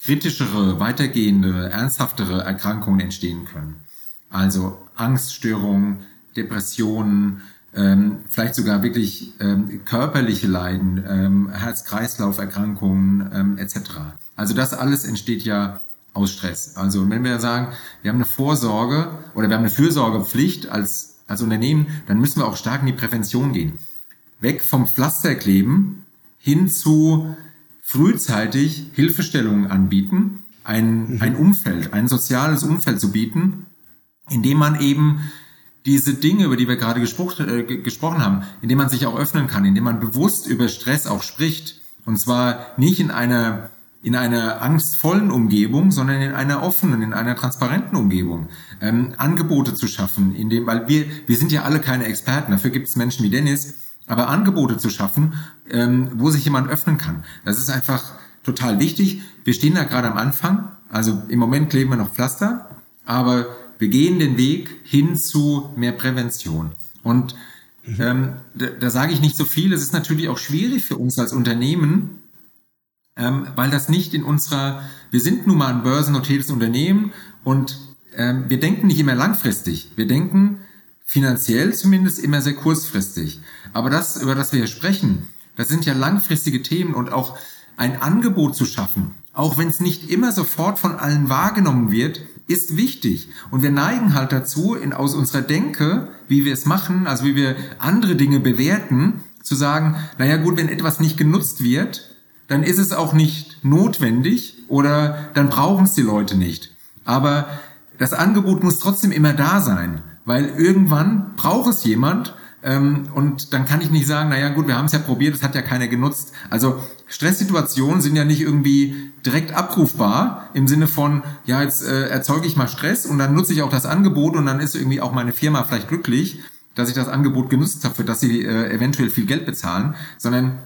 kritischere, weitergehende, ernsthaftere Erkrankungen entstehen können. Also Angststörungen, Depressionen, ähm, vielleicht sogar wirklich ähm, körperliche Leiden, ähm, Herz-Kreislauf-Erkrankungen ähm, etc. Also das alles entsteht ja aus Stress. Also wenn wir sagen, wir haben eine Vorsorge oder wir haben eine Fürsorgepflicht als, als Unternehmen, dann müssen wir auch stark in die Prävention gehen. Weg vom Pflasterkleben hin zu frühzeitig Hilfestellungen anbieten, ein, mhm. ein Umfeld, ein soziales Umfeld zu bieten, in dem man eben diese Dinge, über die wir gerade gesprochen, äh, gesprochen haben, in dem man sich auch öffnen kann, in dem man bewusst über Stress auch spricht. Und zwar nicht in einer in einer angstvollen Umgebung, sondern in einer offenen, in einer transparenten Umgebung. Ähm, Angebote zu schaffen, in dem, weil wir, wir sind ja alle keine Experten, dafür gibt es Menschen wie Dennis, aber Angebote zu schaffen, ähm, wo sich jemand öffnen kann. Das ist einfach total wichtig. Wir stehen da gerade am Anfang, also im Moment kleben wir noch Pflaster, aber wir gehen den Weg hin zu mehr Prävention. Und ähm, da, da sage ich nicht so viel. Es ist natürlich auch schwierig für uns als Unternehmen, ähm, weil das nicht in unserer, wir sind nun mal ein börsennotiertes Unternehmen und ähm, wir denken nicht immer langfristig. Wir denken finanziell zumindest immer sehr kurzfristig. Aber das, über das wir hier sprechen, das sind ja langfristige Themen und auch ein Angebot zu schaffen, auch wenn es nicht immer sofort von allen wahrgenommen wird, ist wichtig. Und wir neigen halt dazu, in, aus unserer Denke, wie wir es machen, also wie wir andere Dinge bewerten, zu sagen, naja gut, wenn etwas nicht genutzt wird, dann ist es auch nicht notwendig oder dann brauchen es die Leute nicht. Aber das Angebot muss trotzdem immer da sein, weil irgendwann braucht es jemand Ähm, und dann kann ich nicht sagen, naja gut, wir haben es ja probiert, es hat ja keiner genutzt. Also Stresssituationen sind ja nicht irgendwie direkt abrufbar im Sinne von, ja, jetzt äh, erzeuge ich mal Stress und dann nutze ich auch das Angebot und dann ist irgendwie auch meine Firma vielleicht glücklich, dass ich das Angebot genutzt habe, für das sie äh, eventuell viel Geld bezahlen, sondern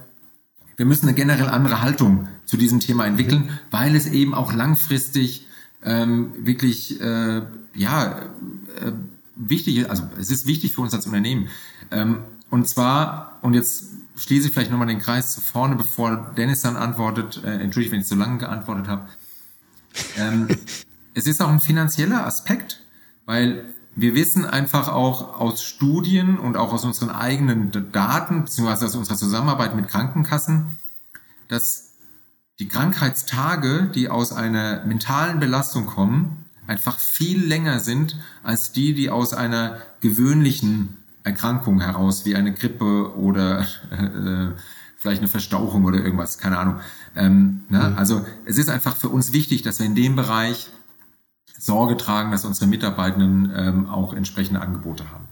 wir müssen eine generell andere Haltung zu diesem Thema entwickeln, weil es eben auch langfristig ähm, wirklich äh, ja äh, wichtig ist. Also es ist wichtig für uns als Unternehmen. Ähm, und zwar und jetzt schließe ich vielleicht nochmal den Kreis zu vorne, bevor Dennis dann antwortet. Äh, Entschuldigung, wenn ich so lange geantwortet habe. Ähm, es ist auch ein finanzieller Aspekt, weil wir wissen einfach auch aus Studien und auch aus unseren eigenen Daten, beziehungsweise aus unserer Zusammenarbeit mit Krankenkassen, dass die Krankheitstage, die aus einer mentalen Belastung kommen, einfach viel länger sind als die, die aus einer gewöhnlichen Erkrankung heraus, wie eine Grippe oder äh, vielleicht eine Verstauchung oder irgendwas, keine Ahnung. Ähm, ne? Mhm. Also es ist einfach für uns wichtig, dass wir in dem Bereich Sorge tragen, dass unsere Mitarbeitenden ähm, auch entsprechende Angebote haben.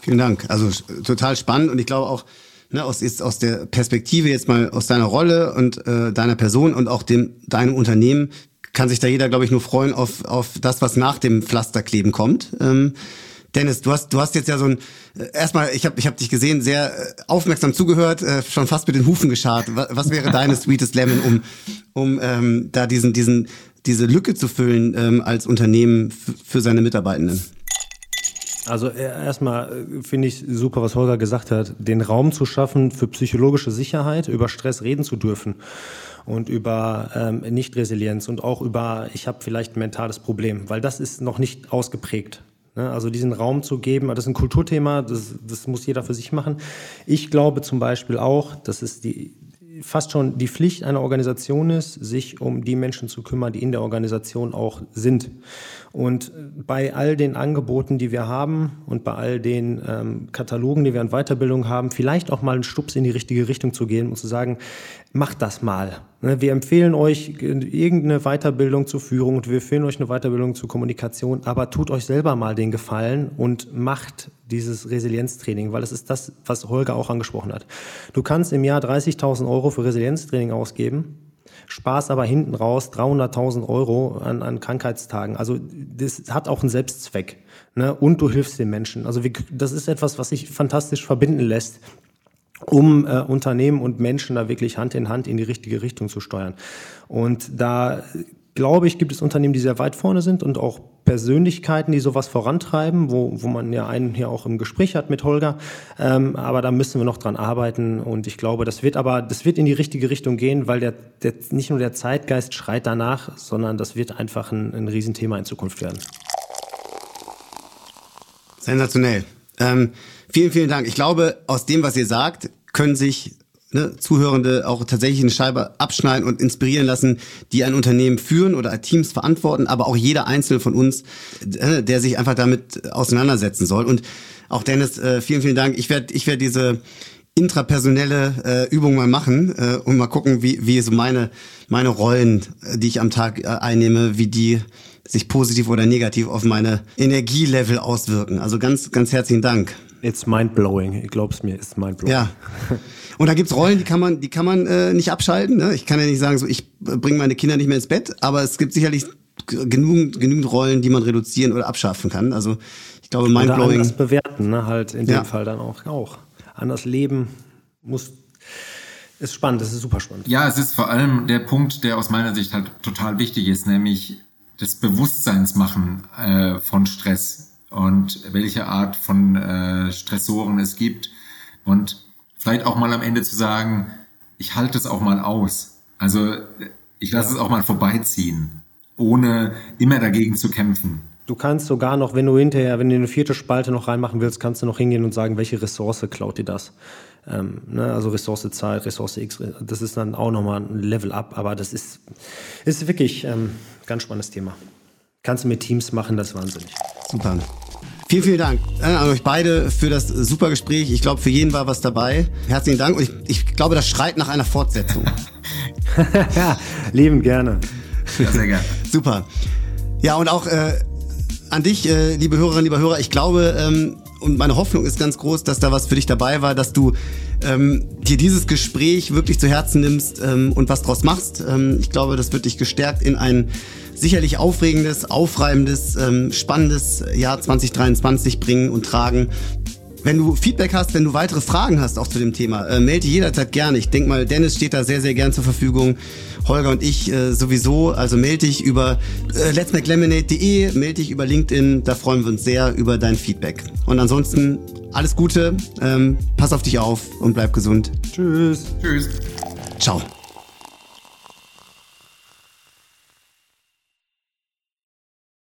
Vielen Dank. Also total spannend und ich glaube auch, ne, aus, ist aus der Perspektive jetzt mal aus deiner Rolle und äh, deiner Person und auch dem deinem Unternehmen kann sich da jeder, glaube ich, nur freuen auf, auf das, was nach dem Pflasterkleben kommt. Ähm, Dennis, du hast, du hast jetzt ja so ein, äh, erstmal, ich habe ich hab dich gesehen, sehr äh, aufmerksam zugehört, äh, schon fast mit den Hufen geschart. Was, wäre deine Sweetest Lemon, um, um ähm, da diesen, diesen diese Lücke zu füllen ähm, als Unternehmen für seine Mitarbeitenden? Also erstmal finde ich super, was Holger gesagt hat, den Raum zu schaffen für psychologische Sicherheit, über Stress reden zu dürfen und über ähm, Nicht-Resilienz und auch über, ich habe vielleicht ein mentales Problem, weil das ist noch nicht ausgeprägt. Ne? Also diesen Raum zu geben, das ist ein Kulturthema, das, das muss jeder für sich machen. Ich glaube zum Beispiel auch, das ist die, fast schon die Pflicht einer Organisation ist, sich um die Menschen zu kümmern, die in der Organisation auch sind. Und bei all den Angeboten, die wir haben und bei all den ähm, Katalogen, die wir an Weiterbildung haben, vielleicht auch mal einen Stups in die richtige Richtung zu gehen und zu sagen, macht das mal. Ne, wir empfehlen euch irgendeine Weiterbildung zur Führung und wir empfehlen euch eine Weiterbildung zur Kommunikation, aber tut euch selber mal den Gefallen und macht dieses Resilienztraining, weil es ist das, was Holger auch angesprochen hat. Du kannst im Jahr 30.000 Euro für Resilienztraining ausgeben Spaß aber hinten raus 300.000 Euro an, an Krankheitstagen. Also das hat auch einen Selbstzweck. Ne? Und du hilfst den Menschen. Also wir, das ist etwas, was sich fantastisch verbinden lässt um äh, Unternehmen und Menschen da wirklich Hand in Hand in die richtige Richtung zu steuern. Und da glaube ich, gibt es Unternehmen, die sehr weit vorne sind und auch Persönlichkeiten, die sowas vorantreiben, wo, wo man ja einen hier auch im Gespräch hat mit Holger. Ähm, aber da müssen wir noch dran arbeiten und ich glaube, das wird aber, das wird in die richtige Richtung gehen, weil der, der nicht nur der Zeitgeist schreit danach, sondern das wird einfach ein, ein Riesenthema in Zukunft werden. Sensationell. Ähm, vielen, vielen Dank. Ich glaube, aus dem, was ihr sagt, können sich ne, Zuhörende auch tatsächlich eine Scheibe abschneiden und inspirieren lassen, die ein Unternehmen führen oder Teams verantworten, aber auch jeder einzelne von uns, äh, der sich einfach damit auseinandersetzen soll. Und auch Dennis, äh, vielen, vielen Dank. Ich werde ich werd diese intrapersonelle äh, Übung mal machen äh, und mal gucken, wie, wie so meine, meine Rollen, äh, die ich am Tag äh, einnehme, wie die sich positiv oder negativ auf meine Energielevel auswirken. Also ganz, ganz herzlichen Dank. It's mind-blowing. Ich glaub's mir, it's mind-blowing. Ja. Und da gibt's Rollen, die kann man, die kann man äh, nicht abschalten. Ne? Ich kann ja nicht sagen, so ich bringe meine Kinder nicht mehr ins Bett, aber es gibt sicherlich genügend, genügend Rollen, die man reduzieren oder abschaffen kann. Also ich glaube, mindblowing. Oder anders bewerten, ne? halt in dem ja. Fall dann auch. auch. Anders leben muss ist spannend, das ist super spannend. Ja, es ist vor allem der Punkt, der aus meiner Sicht halt total wichtig ist, nämlich das Bewusstseinsmachen äh, von Stress und welche Art von äh, Stressoren es gibt. Und vielleicht auch mal am Ende zu sagen, ich halte es auch mal aus. Also ich lasse ja. es auch mal vorbeiziehen, ohne immer dagegen zu kämpfen. Du kannst sogar noch, wenn du hinterher, wenn du eine vierte Spalte noch reinmachen willst, kannst du noch hingehen und sagen, welche Ressource klaut dir das? Ähm, ne? Also Ressource Zeit, Ressource X, das ist dann auch nochmal ein Level up, aber das ist, ist wirklich ähm, ganz spannendes Thema. Kannst du mit Teams machen, das ist wahnsinnig. Super. Vielen, vielen Dank an euch beide für das super Gespräch. Ich glaube, für jeden war was dabei. Herzlichen Dank und ich, ich glaube, das schreit nach einer Fortsetzung. ja, lieben gerne. Ja, sehr gerne. super. Ja, und auch äh, an dich, äh, liebe Hörerinnen, liebe Hörer, ich glaube, ähm, und meine Hoffnung ist ganz groß, dass da was für dich dabei war, dass du ähm, dir dieses Gespräch wirklich zu Herzen nimmst ähm, und was draus machst. Ähm, ich glaube, das wird dich gestärkt in ein sicherlich aufregendes, aufreibendes, ähm, spannendes Jahr 2023 bringen und tragen. Wenn du Feedback hast, wenn du weitere Fragen hast auch zu dem Thema, äh, melde dich jederzeit gerne. Ich denke mal, Dennis steht da sehr, sehr gern zur Verfügung. Holger und ich äh, sowieso. Also melde dich über äh, letsmaclemonade.de, melde dich über LinkedIn. Da freuen wir uns sehr über dein Feedback. Und ansonsten alles Gute, ähm, pass auf dich auf und bleib gesund. Tschüss. Tschüss. Ciao.